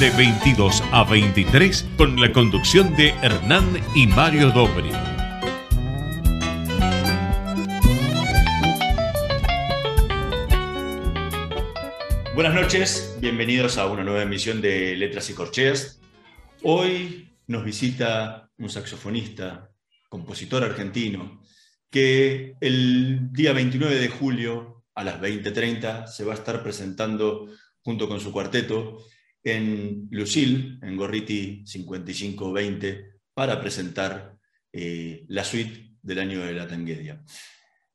de 22 a 23 con la conducción de Hernán y Mario Dobri. Buenas noches, bienvenidos a una nueva emisión de Letras y Corcheas. Hoy nos visita un saxofonista, compositor argentino, que el día 29 de julio a las 20.30 se va a estar presentando junto con su cuarteto en Lucille, en Gorriti 5520, para presentar eh, la suite del año de la Tanguedia.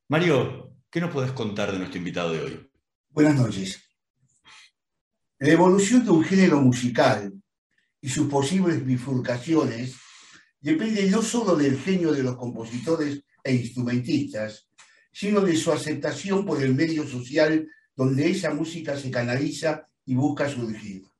Mario, ¿qué nos puedes contar de nuestro invitado de hoy? Buenas noches. La evolución de un género musical y sus posibles bifurcaciones depende no solo del genio de los compositores e instrumentistas, sino de su aceptación por el medio social donde esa música se canaliza y busca surgir.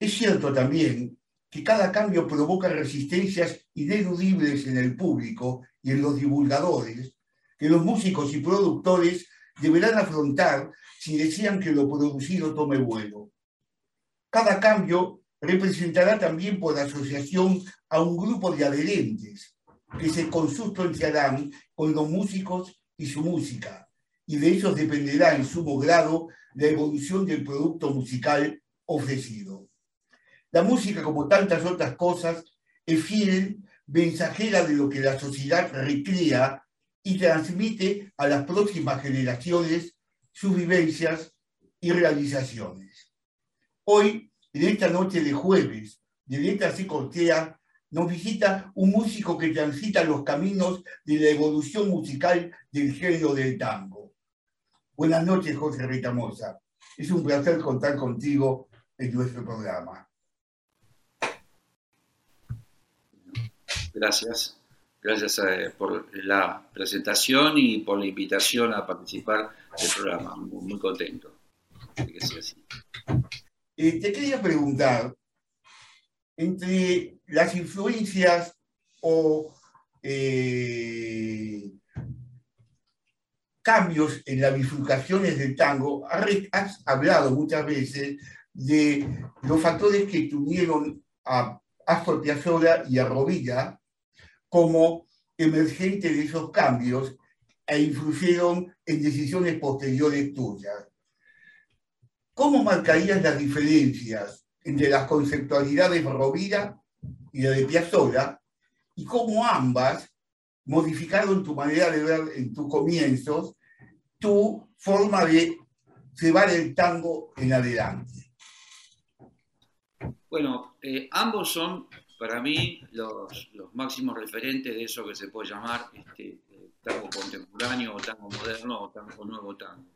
Es cierto también que cada cambio provoca resistencias ineludibles en el público y en los divulgadores, que los músicos y productores deberán afrontar si desean que lo producido tome vuelo. Cada cambio representará también por asociación a un grupo de adherentes que se consustanciarán con los músicos y su música, y de ellos dependerá en sumo grado la evolución del producto musical ofrecido. La música, como tantas otras cosas, es fiel mensajera de lo que la sociedad recrea y transmite a las próximas generaciones sus vivencias y realizaciones. Hoy, en esta noche de jueves, de Letras y Cortea, nos visita un músico que transita los caminos de la evolución musical del género del tango. Buenas noches, José Ritamosa. Es un placer contar contigo en nuestro programa. Gracias. Gracias eh, por la presentación y por la invitación a participar del programa. Muy, contento eh, te quería preguntar, entre las influencias o eh, cambios en las bifurcaciones del tango, has hablado muchas veces de los factores que tuvieron a Astor Piazzolla y a Rovilla como emergente de esos cambios e influyeron en decisiones posteriores tuyas. ¿Cómo marcarías las diferencias entre las conceptualidades Rovira y la de Piazzolla y cómo ambas modificaron tu manera de ver en tus comienzos tu forma de llevar el tango en adelante? Bueno, eh, ambos son para mí los, máximos referentes de eso que se puede llamar este, tango contemporáneo o tango moderno o tango nuevo tango.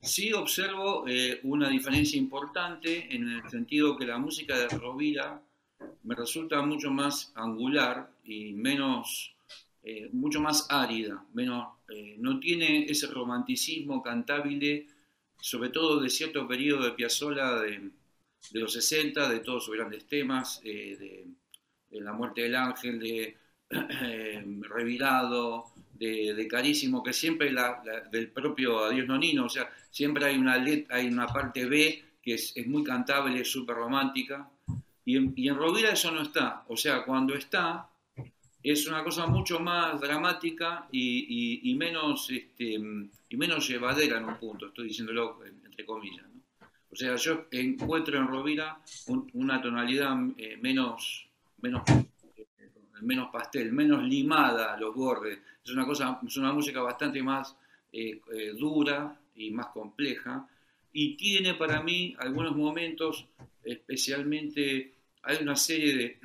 Sí observo eh, una diferencia importante en el sentido que la música de Rovira me resulta mucho más angular y menos, eh, mucho más árida, menos, eh, no tiene ese romanticismo cantable, sobre todo de cierto periodo de Piazzolla de, de los 60, de todos sus grandes temas, de de La muerte del ángel, de eh, Revirado, de, Carísimo, que siempre la, del propio Adiós Nonino, o sea, siempre hay una, hay una parte B que es, muy cantable, es súper romántica, y en, y Rovira eso no está, o sea, cuando está, es una cosa mucho más dramática y, menos, este, y menos llevadera en un punto, estoy diciéndolo entre comillas. O sea, yo encuentro en Rovira una tonalidad eh, menos, menos, menos pastel, menos limada los bordes. Es una, cosa, es una música bastante más eh, eh, dura y más compleja. Y tiene para mí algunos momentos, especialmente, hay una serie de,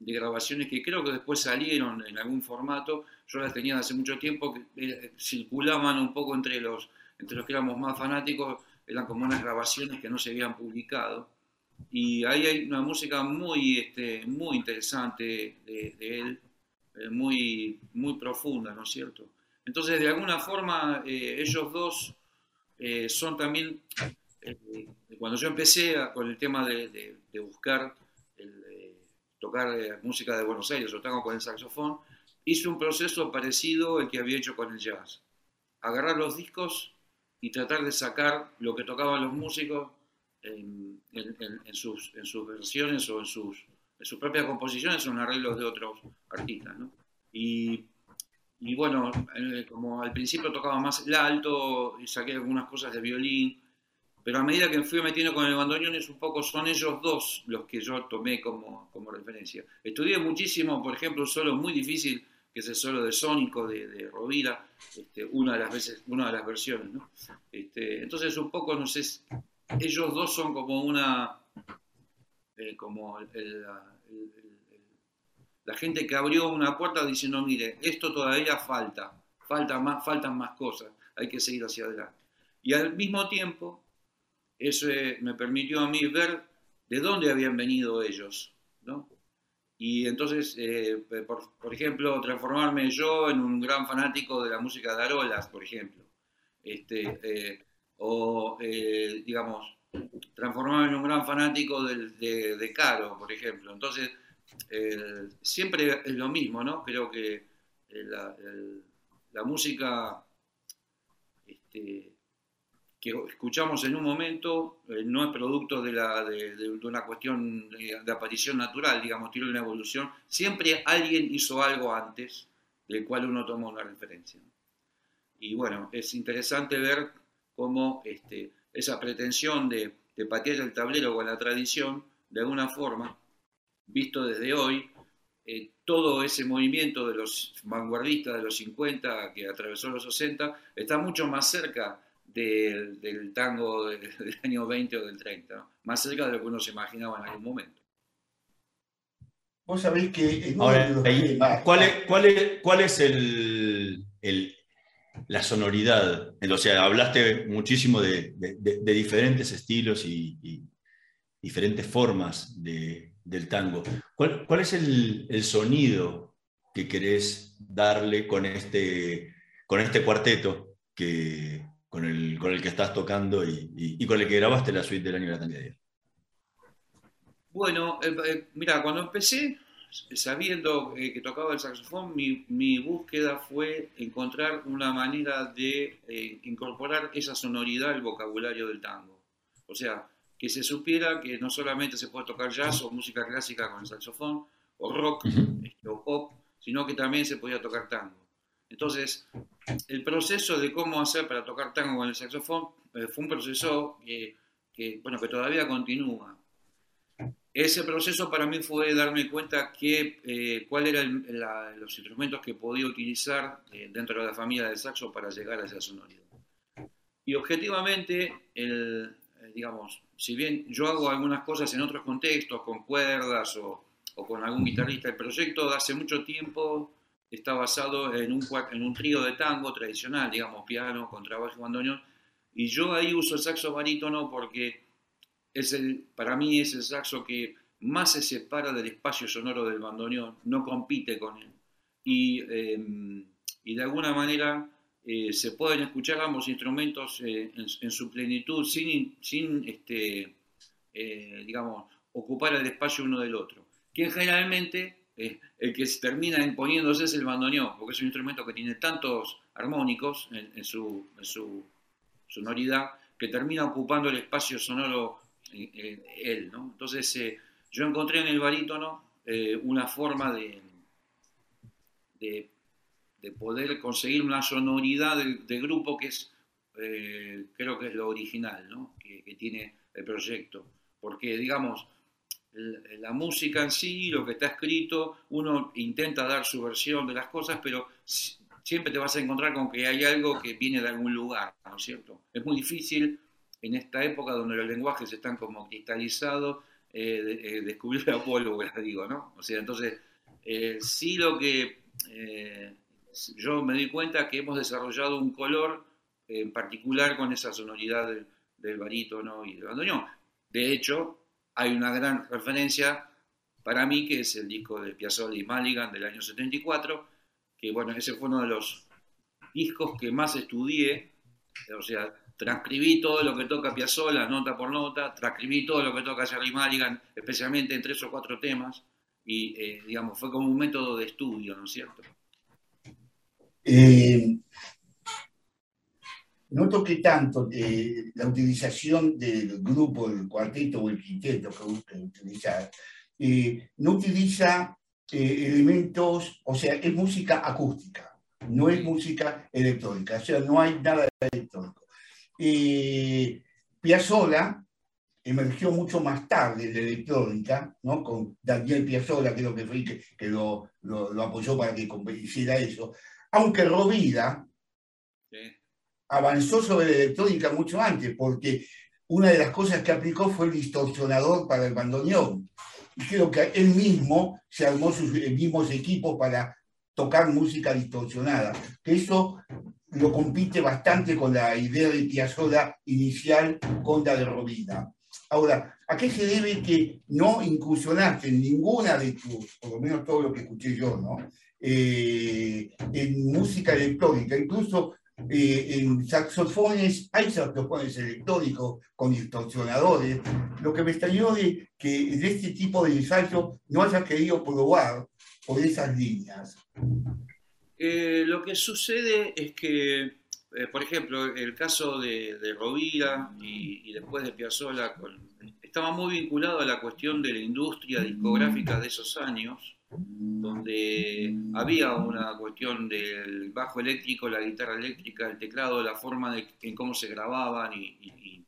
de grabaciones que creo que después salieron en algún formato, yo las tenía hace mucho tiempo, que eh, circulaban un poco entre los, entre los que éramos más fanáticos, eran como unas grabaciones que no se habían publicado y ahí hay una música muy, este, muy interesante de, él, eh, muy, muy profunda, ¿no es cierto? Entonces, de alguna forma, eh, ellos dos eh, son también, cuando yo empecé con el tema de, buscar tocar música de Buenos Aires o tango con el saxofón, hice un proceso parecido al que había hecho con el jazz. Agarrar los discos y tratar de sacar lo que tocaban los músicos en, sus, en sus, versiones o en sus, en sus propias composiciones o en arreglos de otros artistas. ¿no? Y, y, bueno, eh, como al principio tocaba más el alto y saqué algunas cosas de violín, pero a medida que fui metiendo con el bandoneón es un poco, son ellos dos los que yo tomé como, como referencia. Estudié muchísimo, por ejemplo, un solo muy difícil que es el solo de Sónico de, de Rovira, este, una, de las veces, una de las versiones. ¿no? Este, entonces, un poco, no sé, ellos dos son como una, eh, como la gente que abrió una puerta diciendo, mire, esto todavía falta, falta más, faltan más cosas, hay que seguir hacia adelante. Y al mismo tiempo, eso me permitió a mí ver de dónde habían venido ellos, ¿no? Y entonces, eh, por, ejemplo, transformarme yo en un gran fanático de la música de Arolas, por ejemplo. Este, eh, o, eh, digamos, transformarme en un gran fanático de, Caro, por ejemplo. Entonces, siempre es lo mismo, ¿no? Creo que la, la música este, que escuchamos en un momento eh, no es producto de, la, de, una cuestión de, aparición natural, digamos, tiene una evolución. Siempre alguien hizo algo antes del cual uno toma una referencia. Y bueno, es interesante ver cómo este, esa pretensión de, de patear el tablero con la tradición, de alguna forma, visto desde hoy, eh, todo ese movimiento de los vanguardistas de los 50 que atravesó los 60 está mucho más cerca del, tango del, año 20 o del 30, más cerca de lo que uno se imaginaba en algún momento. Vos sabéis que ¿cuál, es, cuál, es, ¿Cuál es el, la sonoridad? O sea, hablaste muchísimo de, diferentes estilos y, diferentes formas del tango. ¿Cuál, cuál es el, el, sonido que querés darle con este, con este cuarteto que, con el, con el que estás tocando y, con el que grabaste la suite del año de la Tangadía? Bueno, eh, eh, mira, cuando empecé, sabiendo eh, que tocaba el saxofón, mi, búsqueda fue encontrar una manera de incorporar esa sonoridad al vocabulario del tango. O sea, que se supiera que no solamente se puede tocar jazz o música clásica con el saxofón, o rock, este, o pop, sino que también se podía tocar tango. Entonces, el proceso de cómo hacer para tocar tango con el saxofón eh, fue un proceso que, bueno, que todavía continúa. Ese proceso para mí fue darme cuenta que eh, cuáles eran los instrumentos que podía utilizar eh, dentro de la familia del saxo para llegar a esa sonoridad. Y objetivamente, digamos, si bien yo hago algunas cosas en otros contextos, con cuerdas o, o con algún guitarrista, el proyecto de hace mucho tiempo está basado en un, en un trío de tango tradicional, digamos, piano, contrabajo y bandoneón, y yo ahí uso el saxo barítono porque es el, para mí es el saxo que más se separa del espacio sonoro del bandoneón, no compite con él. Y, em, y de alguna manera eh, se pueden escuchar ambos instrumentos eh, en, su plenitud sin, sin este, eh, digamos, ocupar el espacio uno del otro, que generalmente el que termina imponiéndose es el bandoneón, porque es un instrumento que tiene tantos armónicos en, su, sonoridad que termina ocupando el espacio sonoro él. ¿no? Entonces eh, yo encontré en el barítono eh, una forma de, de, poder conseguir una sonoridad del, grupo que es, eh, creo que es lo original ¿no? que, que tiene el proyecto. Porque, digamos, la música en sí, lo que está escrito, uno intenta dar su versión de las cosas, pero siempre te vas a encontrar con que hay algo que viene de algún lugar, ¿no es cierto? Es muy difícil en esta época donde los lenguajes están como cristalizados, eh, eh, descubrir la pólvora, digo, ¿no? O sea, entonces, eh, sí lo que yo me di cuenta que hemos desarrollado un color en particular con esa sonoridad del, del barítono y del bandoneón. De hecho, hay una gran referencia para mí, que es el disco de Piazzolla y Maligan del año 74, que bueno, ese fue uno de los discos que más estudié, o sea, transcribí todo lo que toca Piazzolla, nota por nota, transcribí todo lo que toca Jerry Maligan, especialmente en tres o cuatro temas, y eh, digamos, fue como un método de estudio, ¿no es cierto? Eh, noto que tanto eh, la utilización del grupo, el cuarteto o el quinteto que gusta utilizar, no utiliza elementos, o sea, es música acústica, no es música electrónica, o sea, no hay nada electrónico. Piazzolla emergió mucho más tarde de electrónica, ¿no? con Daniel Piazzolla, creo que fue que, que lo, apoyó para que hiciera eso, aunque Rovira avanzó sobre la electrónica mucho antes, porque una de las cosas que aplicó fue el distorsionador para el bandoneón. Y creo que él mismo se armó sus mismos equipos para tocar música distorsionada, que eso lo compite bastante con la idea de Piazzolla inicial con la de Rovira. Ahora, ¿a qué se debe que no incursionaste en ninguna de tus, por lo menos todo lo que escuché yo, ¿no? Eh, en música electrónica, incluso eh, en saxofones, hay saxofones electrónicos con distorsionadores. Lo que me extrañó de que de este tipo de ensayo no hayas querido probar por esas líneas. Eh, lo que sucede es que eh, por ejemplo, el caso de, de Rovira y, después de Piazzolla estaba muy vinculado a la cuestión de la industria discográfica de esos años, donde había una cuestión del bajo eléctrico, la guitarra eléctrica, el teclado, la forma de, en cómo se grababan y,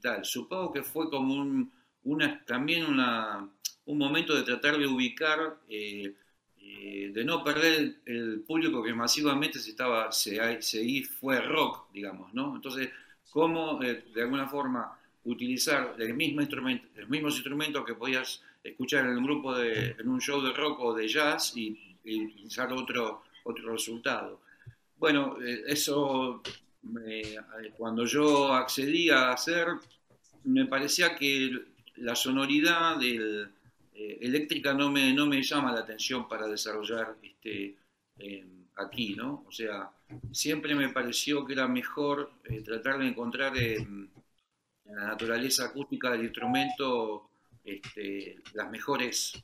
tal. Supongo que fue como un, una, también una, un momento de tratar de ubicar eh, eh, de no perder el, público que masivamente se estaba, se, se, fue rock, digamos, ¿no? Entonces, cómo eh, de alguna forma utilizar el mismo instrumento, los mismos instrumentos que podías escuchar en un grupo de, en un show de rock o de jazz y, y otro, otro resultado. Bueno, eh, eso cuando yo accedí a hacer, me parecía que la sonoridad del, eh, eléctrica no me, no me llama la atención para desarrollar este, aquí, ¿no? O sea, siempre me pareció que era mejor eh, tratar de encontrar en la naturaleza acústica del instrumento este, las mejores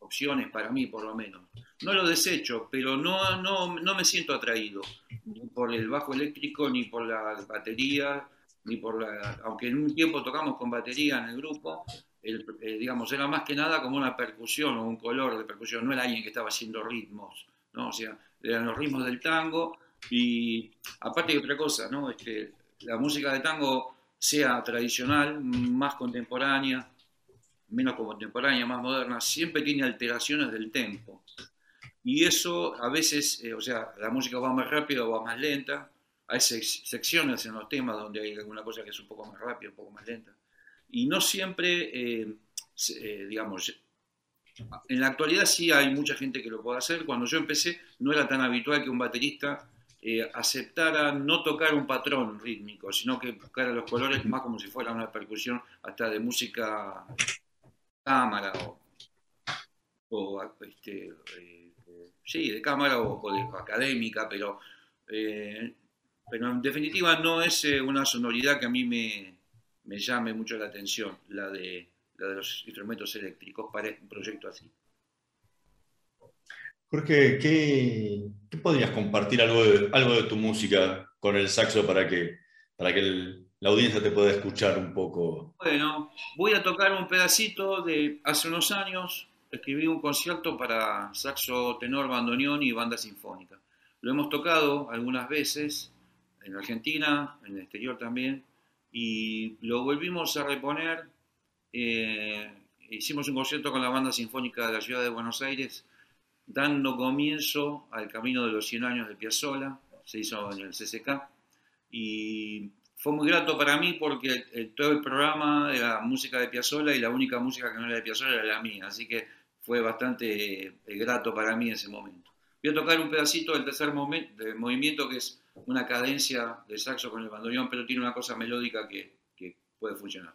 opciones para mí, por lo menos. No lo desecho, pero no, no, no me siento atraído ni por el bajo eléctrico, ni por la batería, ni por la... Aunque en un tiempo tocamos con batería en el grupo, eh, digamos, era más que nada como una percusión o un color de percusión, no era alguien que estaba haciendo ritmos, ¿no? O sea, eran los ritmos del tango y aparte de otra cosa, ¿no? que la música de tango sea tradicional, más contemporánea, menos contemporánea, más moderna, siempre tiene alteraciones del tempo. Y eso a veces, eh, o sea, la música va más rápida o va más lenta, hay secciones en los temas donde hay alguna cosa que es un poco más rápida, un poco más lenta y no siempre, eh, eh, digamos, en la actualidad sí hay mucha gente que lo puede hacer. Cuando yo empecé no era tan habitual que un baterista aceptara no tocar un patrón rítmico, sino que buscara los colores más como si fuera una percusión hasta de música cámara o, este, sí, de cámara o, de académica, pero, pero en definitiva no es una sonoridad que a mí me, me llame mucho la atención, la de, la de los instrumentos eléctricos para un proyecto así. Jorge, ¿qué, qué podrías compartir algo de, algo de tu música con el saxo para que, para que la audiencia te pueda escuchar un poco? Bueno, voy a tocar un pedacito de hace unos años. Escribí un concierto para saxo, tenor, bandoneón y banda sinfónica. Lo hemos tocado algunas veces en Argentina, en el exterior también, y lo volvimos a reponer. Eh, hicimos un concierto con la Banda Sinfónica de la Ciudad de Buenos Aires, dando comienzo al camino de los 100 años de Piazzolla, se hizo en el CCK, y fue muy grato para mí porque todo el programa era música de Piazzolla y la única música que no era de Piazzolla era la mía, así que fue bastante eh, grato para mí ese momento. Voy a tocar un pedacito del tercer movimiento que es una cadencia de saxo con el bandoneón, pero tiene una cosa melódica que, que puede funcionar.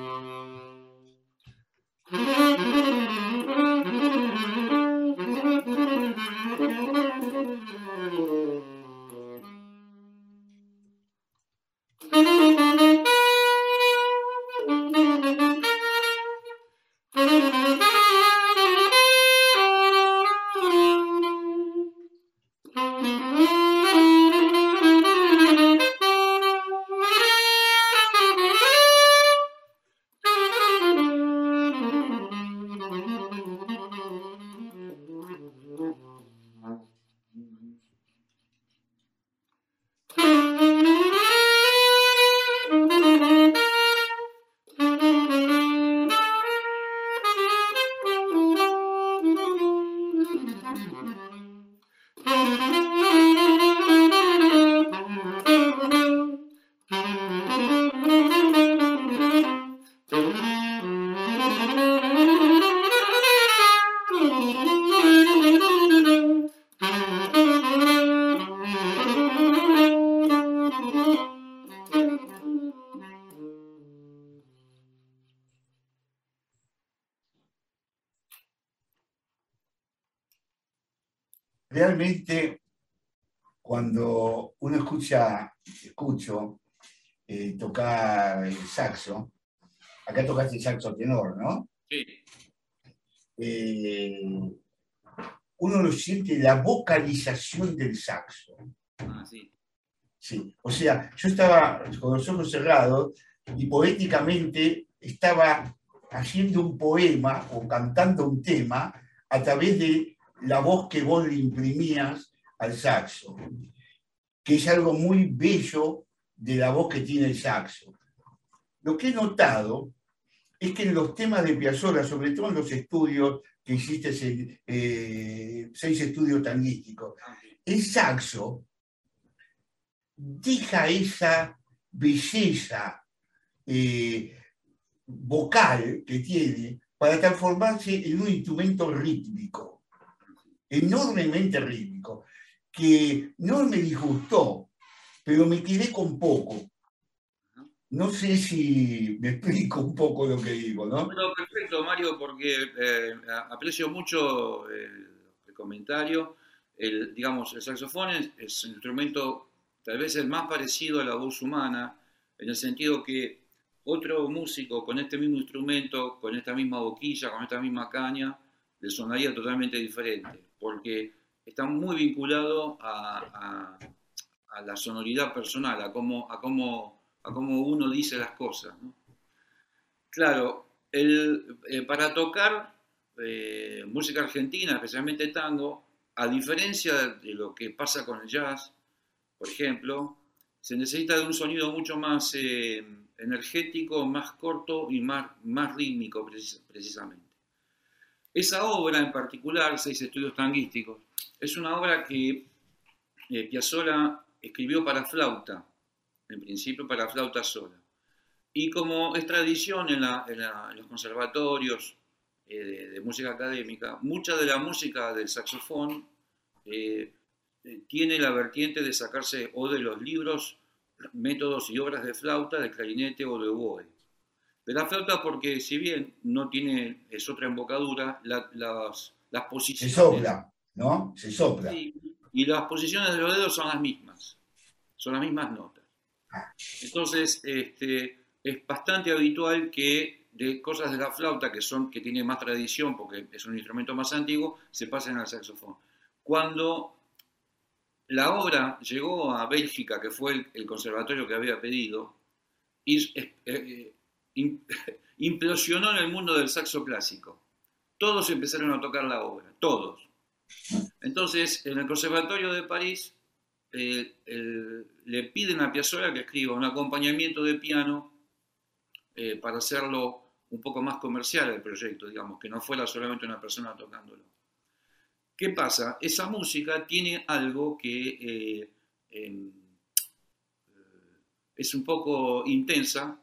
escucho eh, tocar el saxo, acá tocaste el saxo tenor, ¿no? Sí. Eh, uno lo siente la vocalización del saxo. Ah, sí. Sí, o sea, yo estaba con los ojos cerrados y poéticamente estaba haciendo un poema o cantando un tema a través de la voz que vos le imprimías al saxo, que es algo muy bello de la voz que tiene el saxo. Lo que he notado es que en los temas de Piazzolla, sobre todo en los estudios que hiciste, eh, seis estudios tanguísticos, el saxo deja esa belleza eh, vocal que tiene para transformarse en un instrumento rítmico, enormemente rítmico, que no me disgustó, pero me quedé con poco. No sé si me explico un poco lo que digo, ¿no? Perfecto, Mario, porque eh, aprecio mucho el, comentario. El, digamos, el saxofón es, es un instrumento tal vez el más parecido a la voz humana, en el sentido que otro músico con este mismo instrumento, con esta misma boquilla, con esta misma caña, le sonaría totalmente diferente, porque está muy vinculado a, la sonoridad personal, a cómo, a, cómo, a cómo uno dice las cosas. Claro, el, eh, para tocar eh, música argentina, especialmente tango, a diferencia de lo que pasa con el jazz, por ejemplo, se necesita de un sonido mucho más eh, energético, más corto y más, más rítmico precisamente. Esa obra en particular, Seis Estudios Tanguísticos, es una obra que eh, Piazzolla escribió para flauta, en principio para flauta sola. Y como es tradición en, los conservatorios eh, de, música académica, mucha de la música del saxofón eh, tiene la vertiente de sacarse o de los libros, métodos y obras de flauta, de clarinete o de oboe. De la flauta porque si bien no tiene, es otra embocadura, las, las posiciones... Se sopla, ¿no? Se sopla. Y las posiciones de los dedos son las mismas, son las mismas notas. Entonces, este, es bastante habitual que de cosas de la flauta que son que tiene más tradición porque es un instrumento más antiguo se pasen al saxofón. Cuando la obra llegó a Bélgica, que fue el, conservatorio que había pedido, eh, eh, implosionó en el mundo del saxo clásico. Todos empezaron a tocar la obra, todos. Entonces, en el Conservatorio de París eh, le piden a Piazzolla que escriba un acompañamiento de piano para hacerlo un poco más comercial el proyecto, digamos, que no fuera solamente una persona tocándolo. ¿Qué pasa? Esa música tiene algo que eh, em, es un poco intensa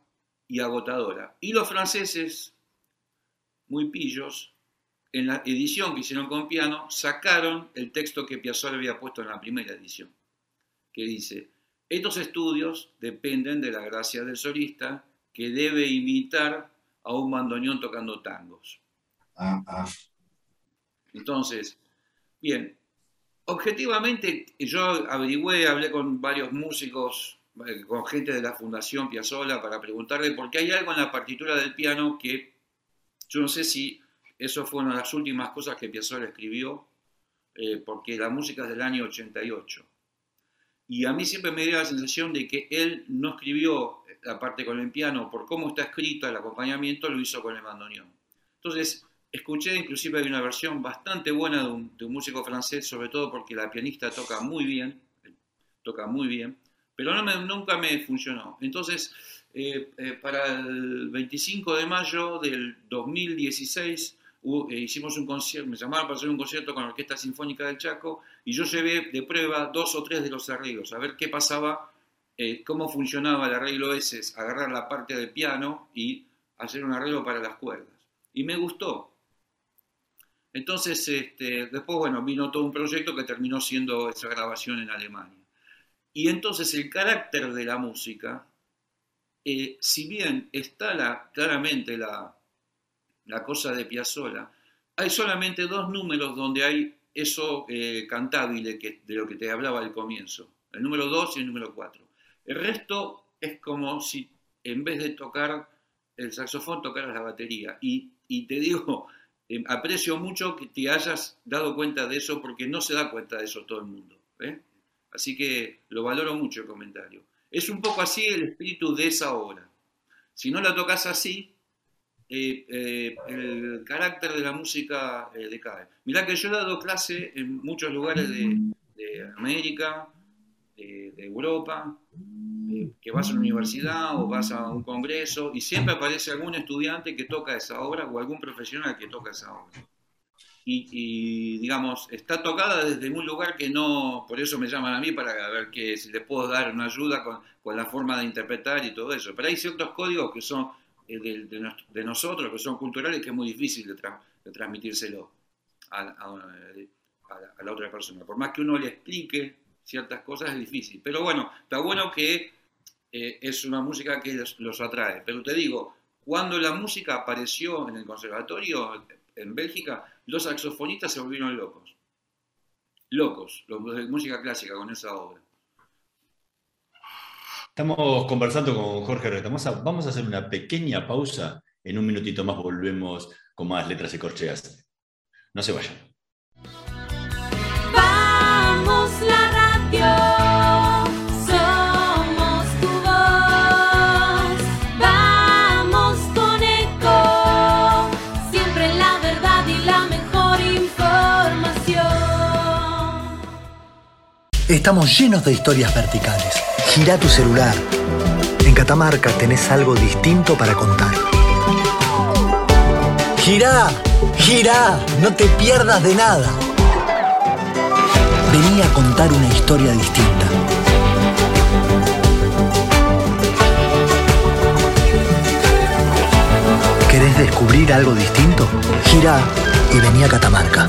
y agotadora. Y los franceses, muy pillos, en la edición que hicieron con piano, sacaron el texto que Piazzolla había puesto en la primera edición, que dice, estos estudios dependen de la gracia del solista que debe imitar a un bandoneón tocando tangos. Ah, ah. Entonces, Bien, objetivamente yo averigüé, hablé con varios músicos, eh, con gente de la Fundación Piazzolla para preguntarle, porque hay algo en la partitura del piano que yo no sé si eso fue una de las últimas cosas que Piazzolla escribió, eh, porque la música es del año 88. Y a mí siempre me dio la sensación de que él no escribió la parte con el piano por cómo está escrito el acompañamiento, lo hizo con el bandoneón. Entonces, Escuché inclusive hay una versión bastante buena de un, músico francés, sobre todo porque la pianista toca muy bien, toca muy bien, pero no nunca me funcionó. Entonces, eh, eh, para el 25 de mayo del 2016 eh, hicimos un concierto, me llamaron para hacer un concierto con la Orquesta Sinfónica del Chaco y yo llevé de prueba dos o tres de los arreglos, a ver qué pasaba, cómo funcionaba el arreglo ese, agarrar la parte del piano y hacer un arreglo para las cuerdas. Y me gustó, entonces, este, después, bueno, vino todo un proyecto que terminó siendo esa grabación en Alemania. Y entonces el carácter de la música, eh, si bien está la, claramente la, la, cosa de Piazzolla, hay solamente dos números donde hay eso eh, cantable que, de lo que te hablaba al comienzo. El número 2 y el número 4. El resto es como si en vez de tocar el saxofón tocaras la batería. Y, te digo, em, aprecio mucho que te hayas dado cuenta de eso porque no se da cuenta de eso todo el mundo. ¿eh? Así que lo valoro mucho el comentario. Es un poco así el espíritu de esa obra. Si no la tocas así, eh, eh, el carácter de la música eh, decae. Mirá que yo he dado clase en muchos lugares de, América, de, Europa, que vas a una universidad o vas a un congreso y siempre aparece algún estudiante que toca esa obra o algún profesional que toca esa obra. Y, digamos, está tocada desde un lugar que no, por eso me llaman a mí para ver que si les puedo dar una ayuda con, con la forma de interpretar y todo eso. Pero hay ciertos códigos que son eh, de, nosotros, que son culturales, que es muy difícil de, transmitírselo a, la, otra persona. Por más que uno le explique ciertas cosas, es difícil. Pero bueno, está bueno que eh, es una música que los, atrae. Pero te digo, cuando la música apareció en el conservatorio en Bélgica, los saxofonistas se volvieron locos. Locos, los de música clásica con esa obra. Estamos conversando con Jorge Reta. Vamos a, hacer una pequeña pausa. En un minutito más volvemos con más letras y corcheas. No se vayan. Vamos la radio. Somos tu voz. Vamos con eco. Siempre la verdad y la mejor información. Estamos llenos de historias verticales Gira tu celular. En Catamarca tenés algo distinto para contar. Gira, gira, no te pierdas de nada. Vení a contar una historia distinta. ¿Querés descubrir algo distinto? Gira y vení a Catamarca.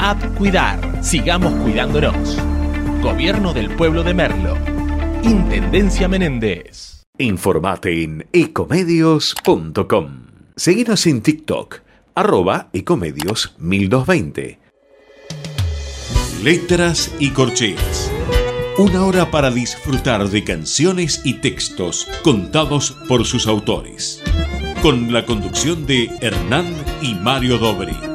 App Cuidar. Sigamos cuidándonos. Gobierno del Pueblo de Merlo. Intendencia Menéndez. Informate en ecomedios.com. Seguinos en TikTok, arroba ecomedios 1220. Letras y corcheas. Una hora para disfrutar de canciones y textos contados por sus autores. Con la conducción de Hernán y Mario Dobri.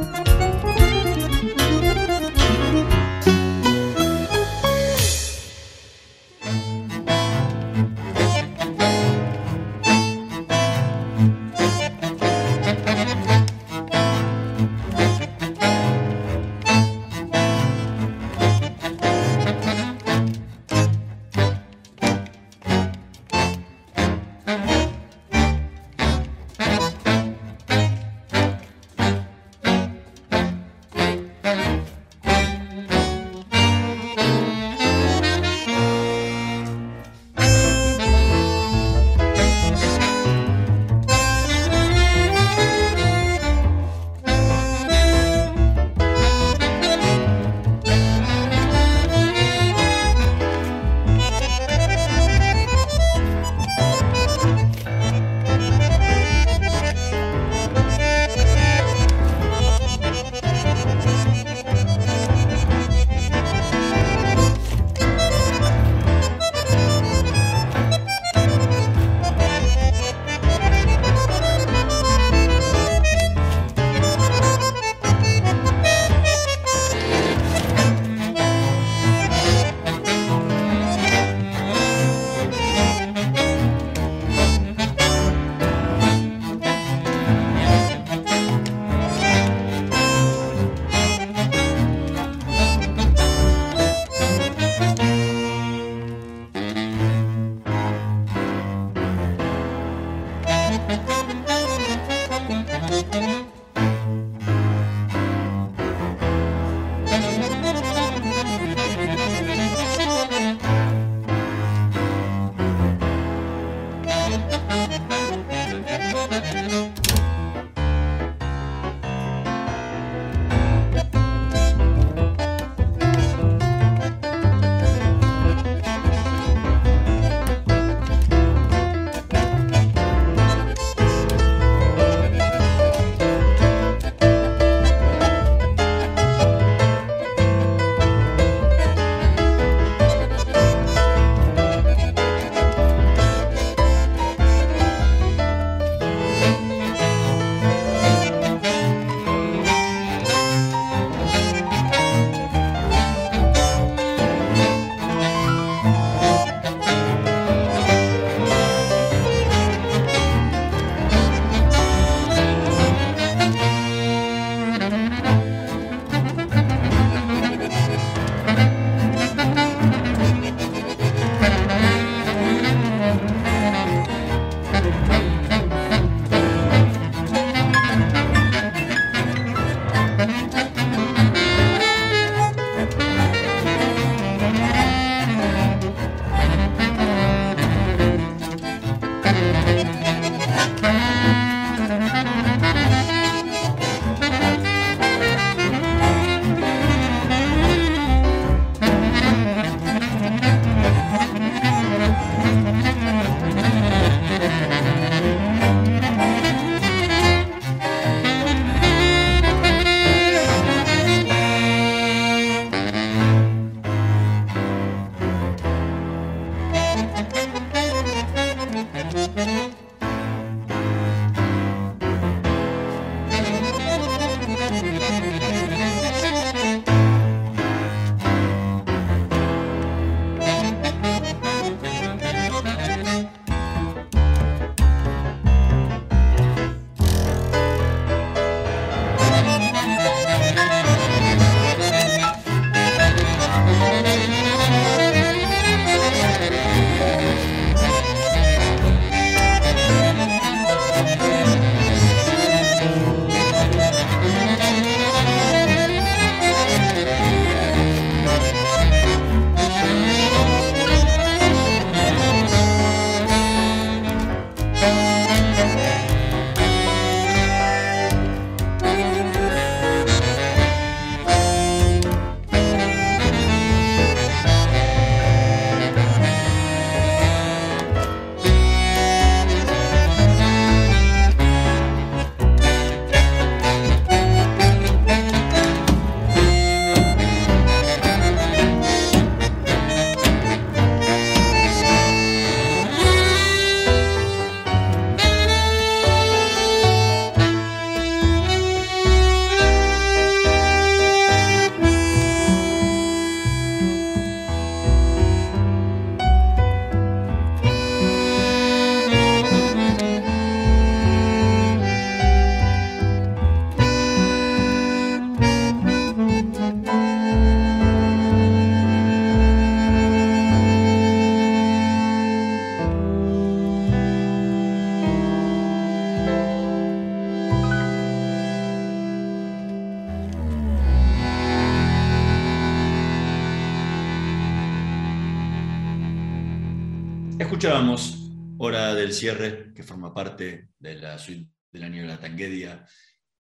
Cierre, que forma parte de la suite del año de la Tanguedia,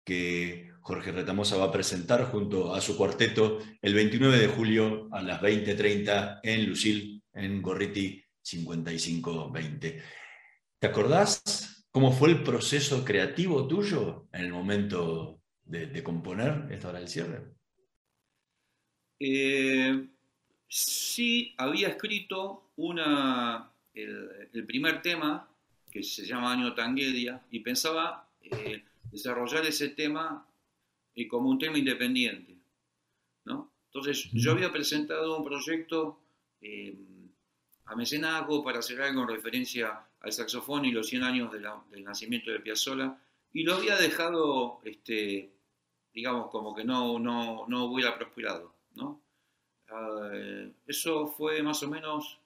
que Jorge Retamosa va a presentar junto a su cuarteto el 29 de julio a las 20.30 en Lucil, en Gorriti 5520. ¿Te acordás cómo fue el proceso creativo tuyo en el momento de, componer esta hora del cierre? Eh, sí, había escrito una, el primer tema, que se llama Año Tanguedia, y pensaba eh, desarrollar ese tema eh, como un tema independiente. ¿no? Entonces, yo había presentado un proyecto eh, a mecenazgo para hacer algo en referencia al saxofón y los 100 años de la- del nacimiento de Piazzolla, y lo había dejado, este, digamos, como que no, no, no hubiera prosperado. ¿no? Eh, eso fue más o menos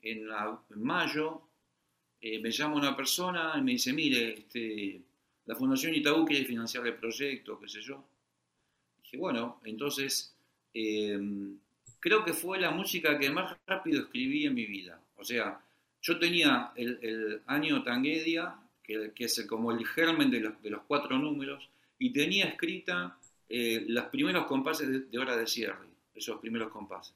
en, la- en mayo. Eh, me llama una persona y me dice, mire, este, la Fundación Itaú quiere financiar el proyecto, qué sé yo. Dije, bueno, entonces eh, creo que fue la música que más rápido escribí en mi vida. O sea, yo tenía el, año Tanguedia, que, que es como el germen de los, de los cuatro números, y tenía escrita eh, los primeros compases de, de hora de cierre, esos primeros compases.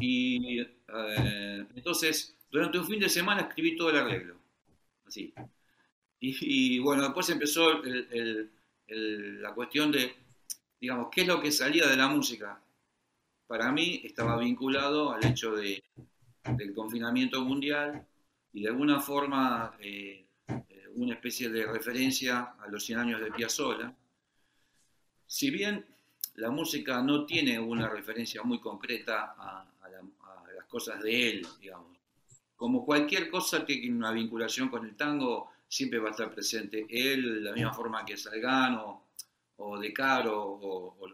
Y eh, entonces, durante un fin de semana escribí todo el arreglo, así. Y, bueno, después empezó la cuestión de, digamos, qué es lo que salía de la música. Para mí estaba vinculado al hecho de, del confinamiento mundial y de alguna forma eh, eh, una especie de referencia a los 100 años de Piazzolla. Si bien la música no tiene una referencia muy concreta a las cosas de él, digamos, como cualquier cosa que tiene una vinculación con el tango, siempre va a estar presente él, de la misma forma que Salgano o De Caro o, o-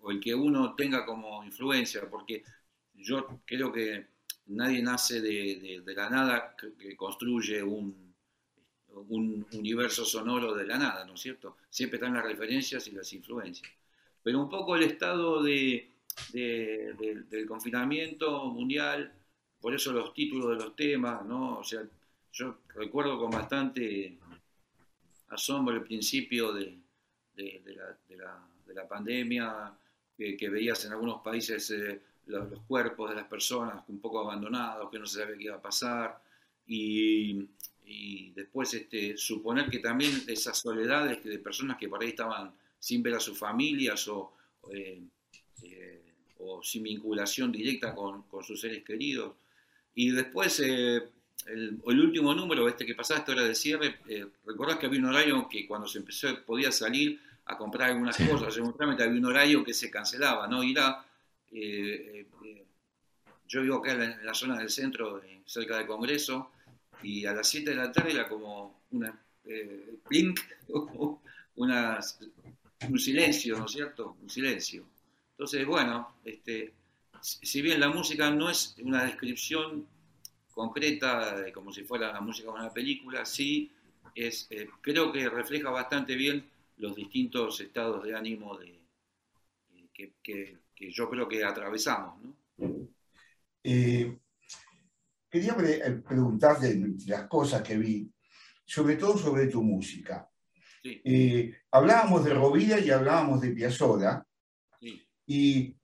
o el que uno tenga como influencia, porque yo creo que nadie nace de, de- de la nada que, construye un, un universo sonoro de la nada, ¿no es cierto? Siempre están las referencias y las influencias. Pero un poco el estado de- del confinamiento mundial, por eso los títulos de los temas, ¿no? O sea, yo recuerdo con bastante asombro el principio de, la, de la- de la pandemia, que, veías en algunos países eh, los, cuerpos de las personas un poco abandonados, que no se sabía qué iba a pasar, y, después este, suponer que también esas soledades de personas que por ahí estaban sin ver a sus familias o, eh, eh, o sin vinculación directa con sus seres queridos. Y después, eh, el, el último número, este que pasaba esta hora de cierre, eh, recordás que había un horario que cuando se empezó podía salir a comprar algunas cosas, un trámite, había un horario que se cancelaba, ¿no? Y era, eh, eh, yo vivo acá en la, en la zona del centro, cerca del Congreso, y a las 7 de la tarde era como una blink, una, un silencio, ¿no es cierto? Un silencio. Entonces, bueno, este, si bien la música no es una descripción concreta, de como si fuera la música de una película, sí es, eh, creo que refleja bastante bien los distintos estados de ánimo de, eh, que, que- que yo creo que atravesamos, ¿no? Eh, quería pre- eh, preguntarte las cosas que vi, sobre todo sobre tu música. Sí, hablábamos de Rovira y hablábamos de Piazzolla, sí, y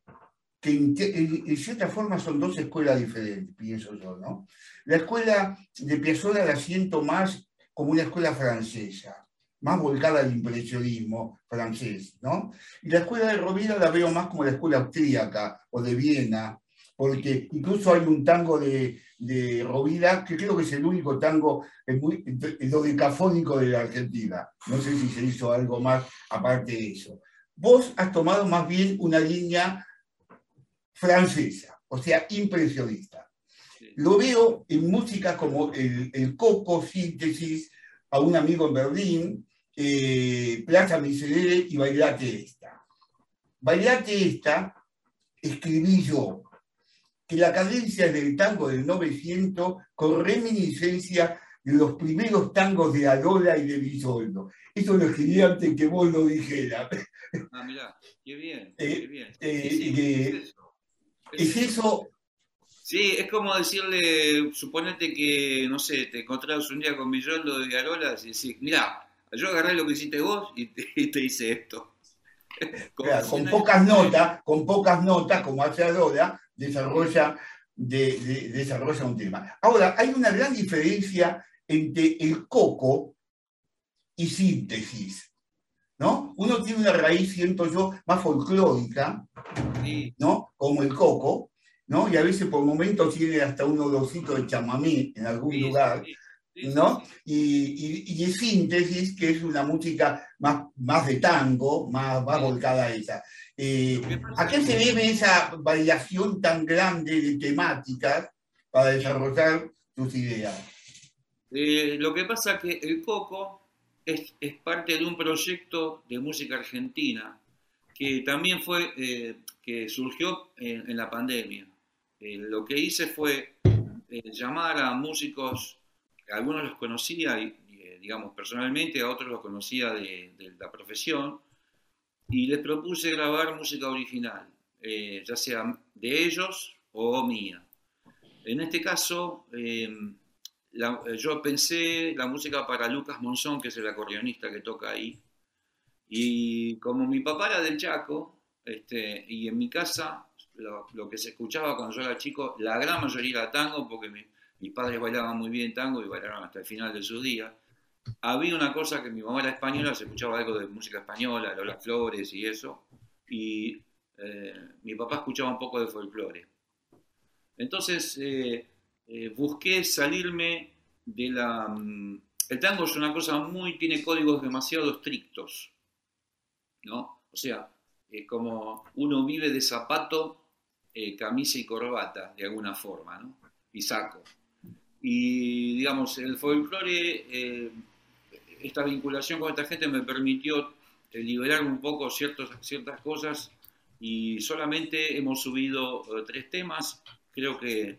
que en, en- en cierta forma son dos escuelas diferentes, pienso yo, ¿no? La escuela de Piazzolla la siento más como una escuela francesa, más volcada al impresionismo francés, ¿no? Y la escuela de Rovira la veo más como la escuela austríaca o de Viena, porque incluso hay un tango de, de Rovira que creo que es el único tango eh, muy, eh, dodecafónico de la Argentina. No sé si se hizo algo más aparte de eso. Vos has tomado más bien una línea francesa, o sea, impresionista. Lo veo en música como el, el Coco, Síntesis, a un amigo en Berlín, eh, Plaza Miserere y Bailate Esta. Bailate Esta escribí yo, que la cadencia del tango del 900 con reminiscencia de los primeros tangos de Arola y de Bisoldo. Eso lo escribí antes que vos lo dijeras. Ah, mirá, qué bien, Eh, qué bien. eh, Sí, sí, que- es eso. Es eso Sí, es como decirle, suponete que, no sé, te encontrás un día con Villoldo de Garolas y decís, mirá, yo agarré lo que hiciste vos y te, y te hice esto. Claro, con pocas notas, con pocas notas, como hace ahora, desarrolla, de- de- desarrolla un tema. Ahora, hay una gran diferencia entre el coco y síntesis, ¿no? Uno tiene una raíz, siento yo, más folclórica, ¿no? Como el coco, ¿no? Y a veces por momentos tiene hasta un olorcito de chamamé en algún sí, lugar, ¿no? Y, y, síntesis, que es una música más, más de tango, más, más volcada a esa. Eh, ¿A qué se debe esa variación tan grande de temáticas para desarrollar tus ideas? Eh, lo que pasa es que el Coco es, es parte de un proyecto de música argentina que también fue, eh, que surgió en, la pandemia. Eh, lo que hice fue eh, llamar a músicos, algunos los conocía, eh, digamos, personalmente, a otros los conocía de, de la profesión, y les propuse grabar música original, ya sea de ellos o mía. En este caso, eh, yo pensé la música para Lucas Monzón, que es el acordeonista que toca ahí. Y como mi papá era del Chaco, este, y en mi casa lo, lo que se escuchaba cuando yo era chico, la gran mayoría era tango, porque mi- mis padres bailaban muy bien tango y bailaron hasta el final de sus días. Había una cosa que mi mamá era española, se escuchaba algo de música española, Lola Flores y eso, y eh, mi papá escuchaba un poco de folclore. Entonces eh, eh, busqué salirme de la... mm, El tango es una cosa muy, tiene códigos demasiado estrictos, ¿no? O sea, eh, como uno vive de zapato, eh, camisa y corbata, de alguna forma, ¿no? Y saco. Y, digamos, el folclore, eh, esta vinculación con esta gente me permitió liberar un poco ciertos, ciertas cosas y solamente hemos subido tres temas. Creo que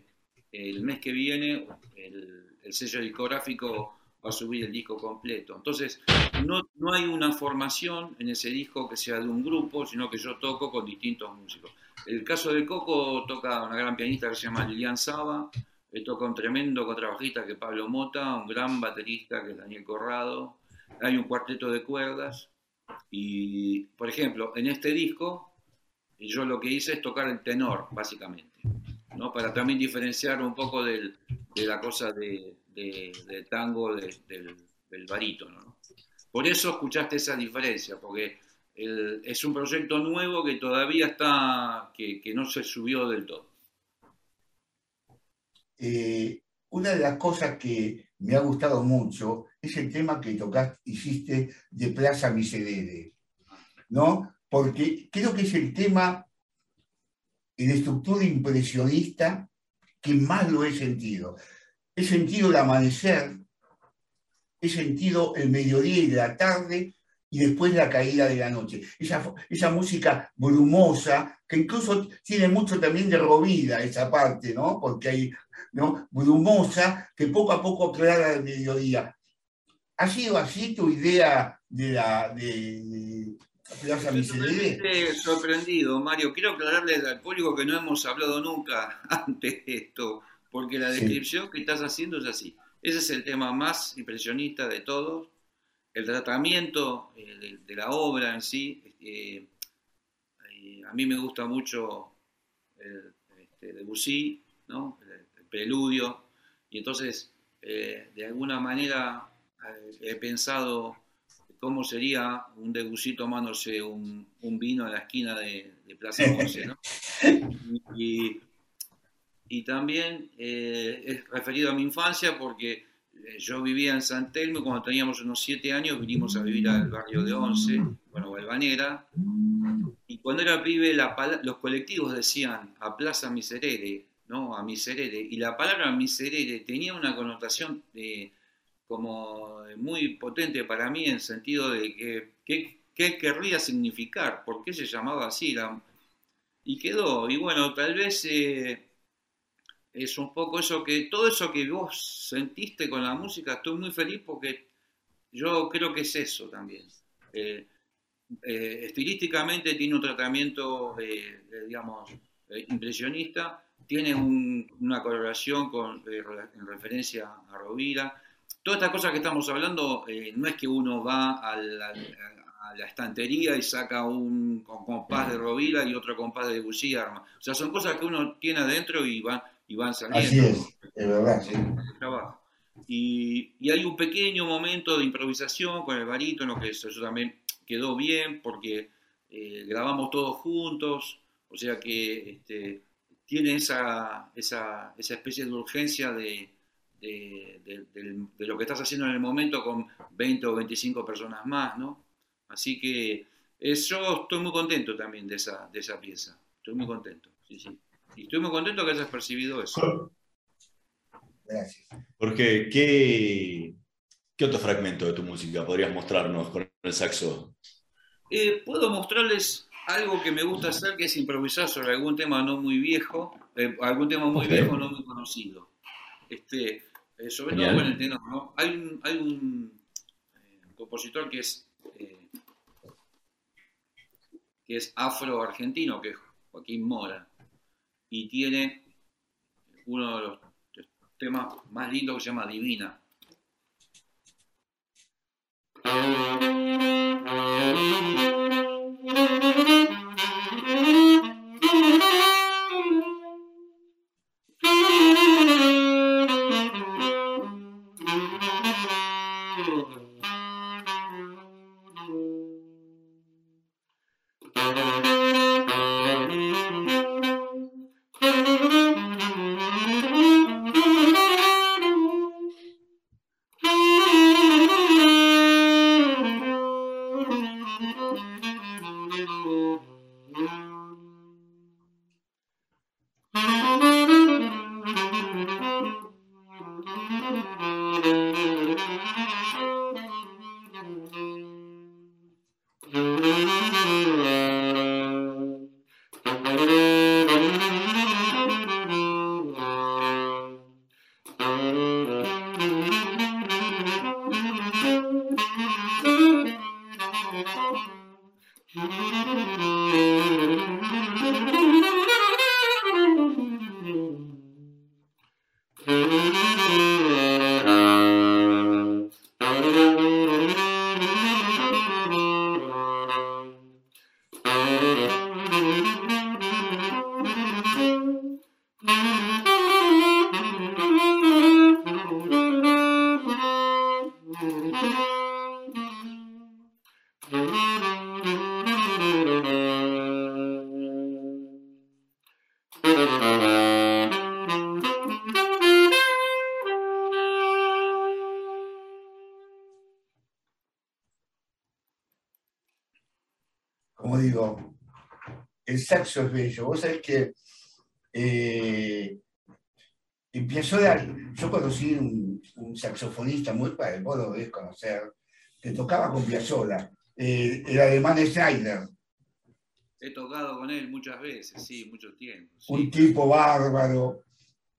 el mes que viene el, el sello discográfico va a subir el disco completo. Entonces, no, no hay una formación en ese disco que sea de un grupo, sino que yo toco con distintos músicos. El caso de Coco toca una gran pianista que se llama Lilian Saba, eh, toca un tremendo contrabajista que es Pablo Mota, un gran baterista que es Daniel Corrado, hay un cuarteto de cuerdas y, por ejemplo, en este disco yo lo que hice es tocar el tenor, básicamente, ¿no? para también diferenciar un poco del- de la cosa de, de- del tango de- del, del barítono. ¿no? Por eso escuchaste esa diferencia, porque es un proyecto nuevo que todavía está, que no se subió del todo. Eh, una de las cosas que me ha gustado mucho es el tema que tocaste, hiciste de Plaza Miserere, ¿no? Porque creo que es el tema en estructura impresionista que más lo he sentido. He sentido el amanecer, he sentido el mediodía y la tarde y después la caída de la noche. Esa, esa música brumosa, que incluso tiene mucho también de Rovira esa parte, ¿no? Porque hay, ¿no? Brumosa, que poco a poco aclara el mediodía. ¿Ha sido así tu idea de la de, Estoy sorprendido, Mario. Quiero aclararle al público que no hemos hablado nunca antes de esto, porque la Sí. descripción que estás haciendo es así. Ese es el tema más impresionista de todos. El tratamiento eh, de, de la obra en sí. eh, eh, a mí me gusta mucho el, este, Debussy, ¿no? el, el preludio, y entonces, de alguna manera, he pensado cómo sería un Debussy tomándose un, un vino en la esquina de, de Plaza 11, ¿no? Y, y también eh, es referido a mi infancia porque eh, yo vivía en San Telmo y cuando teníamos unos siete años vinimos a vivir al barrio de Once, bueno, Valvanera, y cuando era pibe la los colectivos decían a Plaza Miserere, ¿no? A Miserere, y la palabra Miserere tenía una connotación eh, como muy potente para mí en el sentido de que qué, querría significar, por qué se llamaba así, y quedó, y bueno, tal vez eh, es un poco eso que, todo eso que vos sentiste con la música, estoy muy feliz porque yo creo que es eso también. Eh, eh, estilísticamente tiene un tratamiento, digamos, impresionista, tiene un- una correlación con, en referencia a Rovira. Todas estas cosas que estamos hablando, eh, no es que uno va a la, a la estantería y saca un compás de Rovira y otro compás de Debussy y arma. O sea, son cosas que uno tiene adentro y van, y van saliendo Así es, es verdad. sí. Y, y hay un pequeño momento de improvisación con el barítono, que eso también quedó bien porque eh, grabamos todos juntos, o sea que este, tiene esa, esa, esa especie de urgencia de, de, de- lo que estás haciendo en el momento con 20 o 25 personas más, ¿no? Así que eh, yo estoy muy contento también de esa, de esa pieza, estoy muy contento, sí, sí. Y estoy muy contento que hayas percibido eso. Gracias. Jorge, ¿qué, ¿qué otro fragmento de tu música podrías mostrarnos con el saxo? Eh, puedo mostrarles algo que me gusta hacer, que es improvisar sobre algún tema no muy viejo, eh, algún tema muy Ok. viejo no muy conocido. Este, eh, sobre Genial. todo con el tenor, ¿no? Hay un, hay un eh, compositor que es eh, que es afro-argentino, que es Joaquín Mora, y tiene uno de los temas más lindos que se llama Divina. como digo, el saxo es bello. Vos sabés que eh, Piazzolla, yo conocí un, un saxofonista muy padre, vos lo debés conocer, que tocaba con Piazzolla, eh, el alemán Schneider, He tocado con él muchas veces, sí, mucho tiempo. sí, un tipo bárbaro.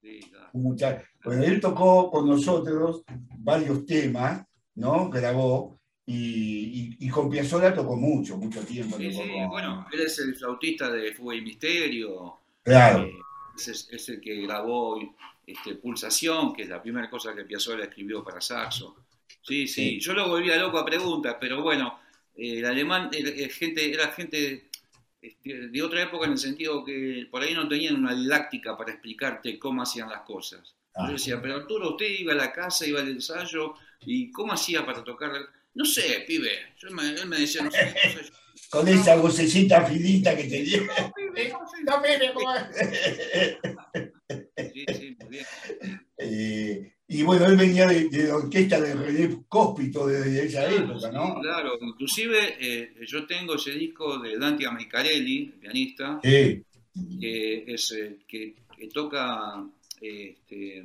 sí, claro. un Bueno, él tocó con nosotros varios temas, ¿no? Grabó, y, y, y con Piazzolla tocó mucho, mucho tiempo. Sí, sí, bueno, él es el flautista de Fuga y Misterio, Claro, eh, es, el que grabó este, Pulsación, que es la primera cosa que Piazzolla escribió para saxo. Sí, sí, Sí. yo lo volvía loco a preguntas, pero bueno, eh, el alemán gente, era gente este, de otra época en el sentido que por ahí no tenían una didáctica para explicarte cómo hacían las cosas. Ah. Yo decía, pero Arturo, usted iba a la casa, iba al ensayo, ¿y cómo hacía para tocar? No sé, pibe. Yo me- él me decía, no sé, no sé. con esa vocecita finita que tenía. No, pibe, no sé. No, mire cómo es. Sí, sí, muy bien. Eh, y bueno, él venía de, de la orquesta de René Cóspito desde esa época, ¿no? Claro, inclusive eh, yo tengo ese disco de Dante Amicarelli, el pianista, Sí, que, es, que, que toca, eh, este,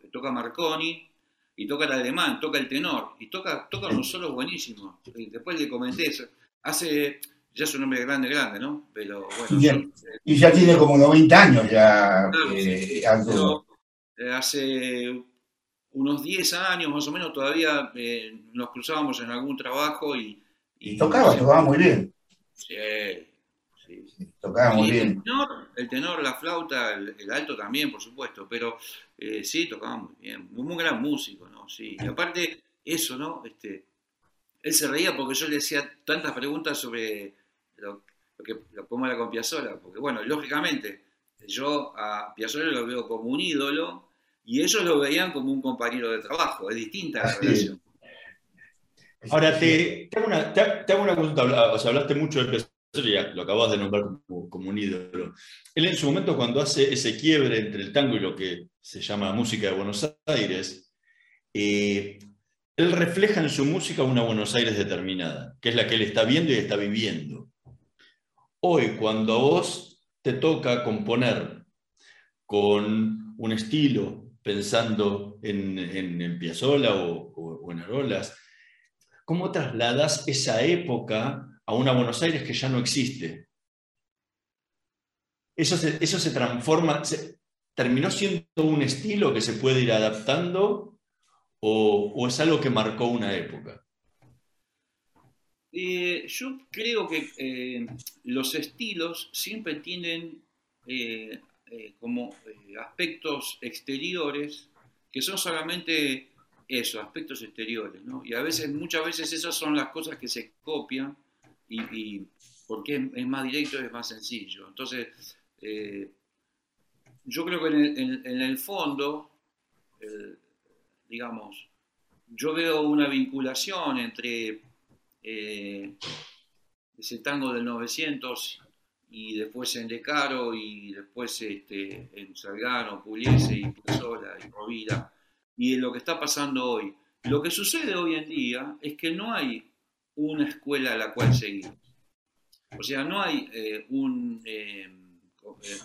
que toca Marconi y toca el alemán, toca el tenor, y toca, toca unos solos buenísimos. Y después le comenté, eso. hace, ya es un hombre grande, grande, ¿no? Pero bueno, Bien. yo- eh, y ya tiene como 90 años ya. Claro, eh, eh, hace unos 10 años más o menos todavía eh, nos cruzábamos en algún trabajo y... Y tocaba, tocaba muy bien. Sí, sí, Tocaba muy bien. El tenor, el tenor, la flauta, el, el alto también, por supuesto, pero eh, sí, tocaba muy bien, muy, muy gran músico, ¿no? Sí, y aparte, eso, ¿no? Este, él se reía porque yo le hacía tantas preguntas sobre lo, lo que lo, cómo era con Piazzolla, porque bueno, lógicamente, yo a Piazzolla lo veo como un ídolo y ellos lo veían como un compañero de trabajo, es distinta la relación. Ahora, te, te hago una, te, te hago una consulta. O sea, hablaste mucho de lo acabas de nombrar como, un ídolo. Él en su momento, cuando hace ese quiebre entre el tango y lo que se llama música de Buenos Aires, eh, él refleja en su música una Buenos Aires determinada, que es la que él está viendo y está viviendo. Hoy, cuando a vos te toca componer con un estilo, pensando en, en, Piazzolla o, o- o en Arolas, ¿cómo trasladas esa época a una Buenos Aires que ya no existe? Eso se, eso se transforma, ¿terminó siendo un estilo que se puede ir adaptando o, o es algo que marcó una época? Eh, yo creo que eh, los estilos siempre tienen eh, como aspectos exteriores que son solamente eso, aspectos exteriores, ¿no? Y a veces, muchas veces esas son las cosas que se copian y, porque es, más directo, es más sencillo. Entonces, eh, yo creo que en el, fondo, eh, digamos, yo veo una vinculación entre eh, ese tango del 900 y después en De Caro y después este, en Salgano, Pugliese y Piazzolla y Rovira y en lo que está pasando hoy. Lo que sucede hoy en día es que no hay una escuela a la cual seguir. O sea, no hay eh, un eh,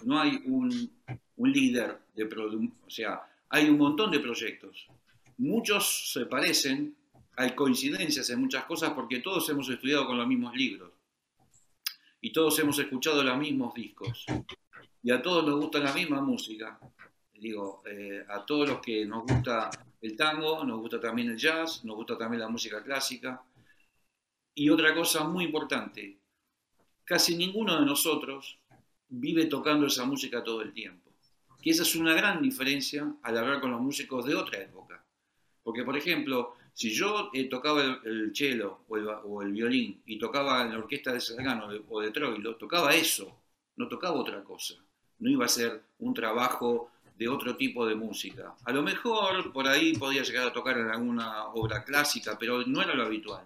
no hay un, un líder de o sea, hay un montón de proyectos. Muchos se parecen, hay coincidencias en muchas cosas porque todos hemos estudiado con los mismos libros y todos hemos escuchado los mismos discos y a todos nos gusta la misma música. Digo, eh, a todos los que nos gusta el tango, nos gusta también el jazz, nos gusta también la música clásica. Y otra cosa muy importante, casi ninguno de nosotros vive tocando esa música todo el tiempo. Que esa es una gran diferencia al hablar con los músicos de otra época. Porque, por ejemplo, si yo eh, tocaba el, el cello o el, violín y tocaba en la orquesta de Sergano de- o de Troilo, tocaba eso, no tocaba otra cosa. No iba a ser un trabajo de otro tipo de música. A lo mejor por ahí podía llegar a tocar en alguna obra clásica, pero no era lo habitual.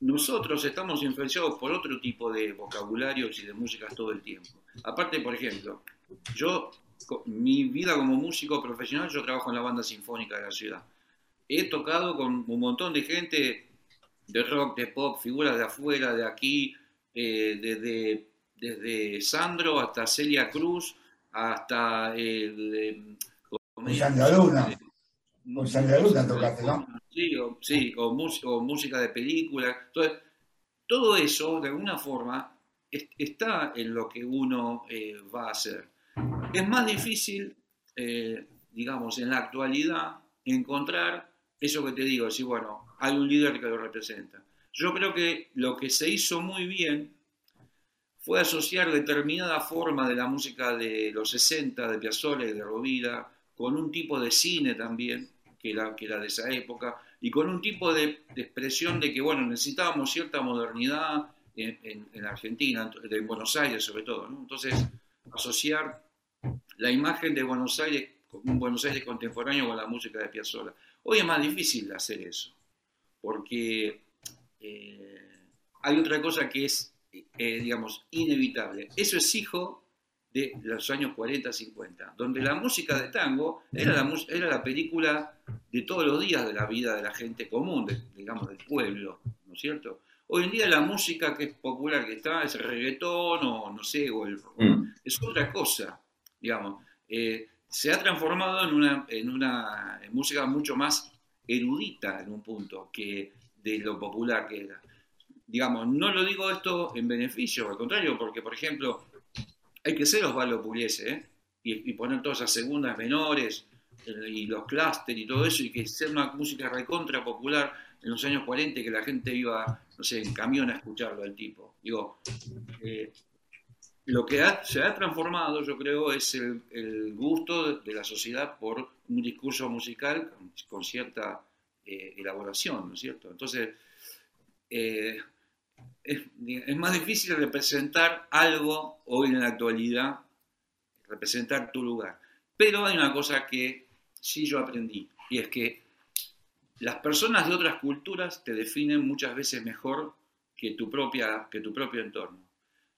Nosotros estamos influenciados por otro tipo de vocabularios y de músicas todo el tiempo. Aparte, por ejemplo, yo, mi vida como músico profesional, yo trabajo en la banda sinfónica de la ciudad. He tocado con un montón de gente de rock, de pop, figuras de afuera, de aquí, eh, desde, desde Sandro hasta Celia Cruz, hasta el... eh, Con Sandra Luna. Con Sandra Luna tocaste, ¿no? Sí, o, sí, o, música de película. Entonces, todo eso, de alguna forma, es- está en lo que uno eh, va a hacer. Es más difícil, eh, digamos, en la actualidad, encontrar eso que te digo, decir, bueno, hay un líder que lo representa. Yo creo que lo que se hizo muy bien fue asociar determinada forma de la música de los 60, de Piazzolla y de Rovira, con un tipo de cine también, que era de esa época, y con un tipo de, expresión de que, bueno, necesitábamos cierta modernidad en Argentina, en Buenos Aires sobre todo, ¿no? Entonces, asociar la imagen de Buenos Aires, un Buenos Aires contemporáneo con la música de Piazzolla. Hoy es más difícil hacer eso, porque eh, hay otra cosa que es, eh, digamos, inevitable. Eso es hijo de los años 40, 50, donde la música de tango era la, era la película de todos los días de la vida de la gente común, de- digamos, del pueblo, ¿no es cierto? Hoy en día la música que es popular que está es reggaetón o no sé, o el, Mm. es otra cosa, digamos. Eh, se ha transformado en una, en una música mucho más erudita en un punto que de lo popular que era. Digamos, no lo digo esto en beneficio, al contrario, porque, por ejemplo, hay que ser Osvaldo Pugliese, ¿eh? y, y poner todas esas segundas menores eh, y los clúster y todo eso, y que sea una música recontra popular en los años 40 y que la gente iba, no sé, en camión a escucharlo al tipo. Digo, eh, lo que ha- se ha transformado, yo creo, es el, el gusto de, de la sociedad por un discurso musical con, con cierta eh, elaboración, ¿no es cierto? Entonces, eh, es, más difícil representar algo hoy en la actualidad, representar tu lugar. Pero hay una cosa que sí yo aprendí, y es que las personas de otras culturas te definen muchas veces mejor que tu, propia, que tu propio entorno.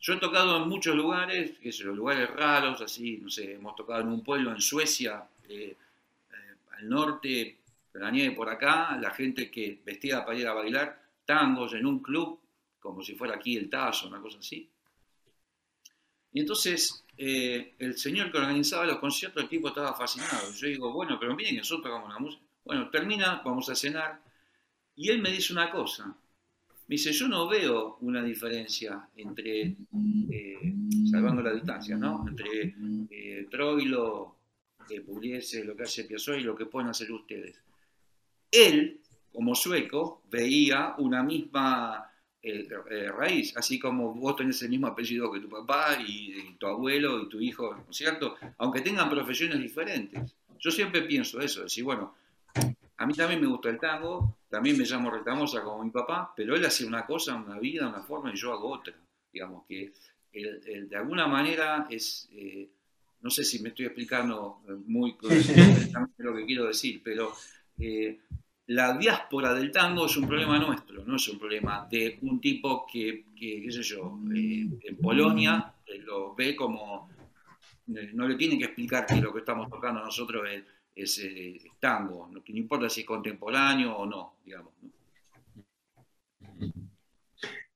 Yo he tocado en muchos lugares, sé yo, lugares raros, así, no sé, hemos tocado en un pueblo en Suecia, eh, eh, al norte, nieve por acá, la gente que vestía para ir a bailar tangos en un club, como si fuera aquí el Tazo, una cosa así. Y entonces eh, el señor que organizaba los conciertos, el tipo estaba fascinado. Yo digo, bueno, pero miren, nosotros tocamos la música. Bueno, termina, vamos a cenar. Y él me dice una cosa. Me dice, yo no veo una diferencia entre, eh, salvando la distancia, ¿no? Entre eh, Troilo, eh, Pugliese, lo que hace Piazzolla y lo que pueden hacer ustedes. Él, como sueco, veía una misma eh, eh, raíz, así como vos tenés el mismo apellido que tu papá y, y tu abuelo y tu hijo, ¿no es cierto? Aunque tengan profesiones diferentes. Yo siempre pienso eso, decir, bueno, a mí también me gusta el tango, también me llamo Retamosa como mi papá, pero él hace una cosa, una vida, una forma y yo hago otra. Digamos que el- el- de alguna manera es, eh, no sé si me estoy explicando muy lo que quiero decir, pero eh, la diáspora del tango es un problema nuestro, no es un problema de un tipo que, qué sé yo, eh, en Polonia eh, lo ve como, eh, no le tiene que explicar que lo que estamos tocando nosotros es, tango, no importa si es contemporáneo o no, digamos. ¿no?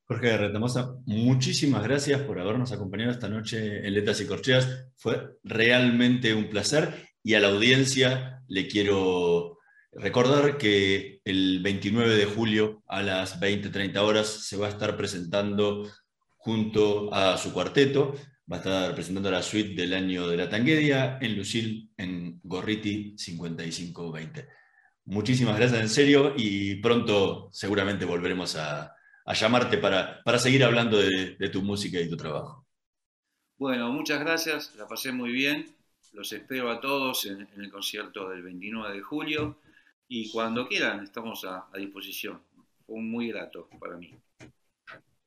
Jorge Retamosa, muchísimas gracias por habernos acompañado esta noche en Letras y Corcheas. Fue realmente un placer y a la audiencia le quiero recordar que el 29 de julio a las 20-30 horas se va a estar presentando junto a su cuarteto, va a estar presentando la suite del año de la tanguedia en Lucil, en Gorriti 5520. Muchísimas gracias en serio y pronto seguramente volveremos a, llamarte para, para seguir hablando de, tu música y tu trabajo. Bueno, muchas gracias, la pasé muy bien. Los espero a todos en el concierto del 29 de julio y cuando quieran estamos a, a disposición. Fue muy grato para mí.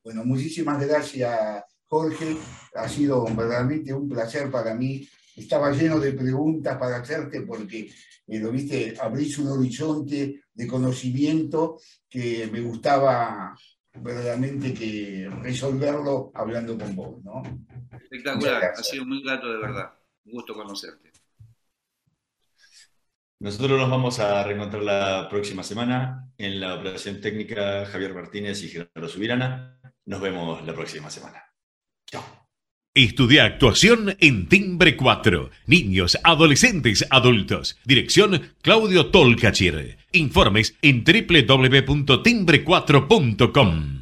Bueno, muchísimas gracias, Jorge. Ha sido verdaderamente un placer para mí. Estaba lleno de preguntas para hacerte porque, eh, lo viste, abrís un horizonte de conocimiento que me gustaba verdaderamente que resolverlo hablando con vos, ¿no? Espectacular, ha sido muy grato de verdad. Un gusto conocerte. Nosotros nos vamos a reencontrar la próxima semana en la operación técnica Javier Martínez y Gerardo Subirana. Nos vemos la próxima semana. Chao. Estudia actuación en Timbre 4. Niños, adolescentes, adultos. Dirección Claudio Tolcachir. Informes en www.timbre4.com.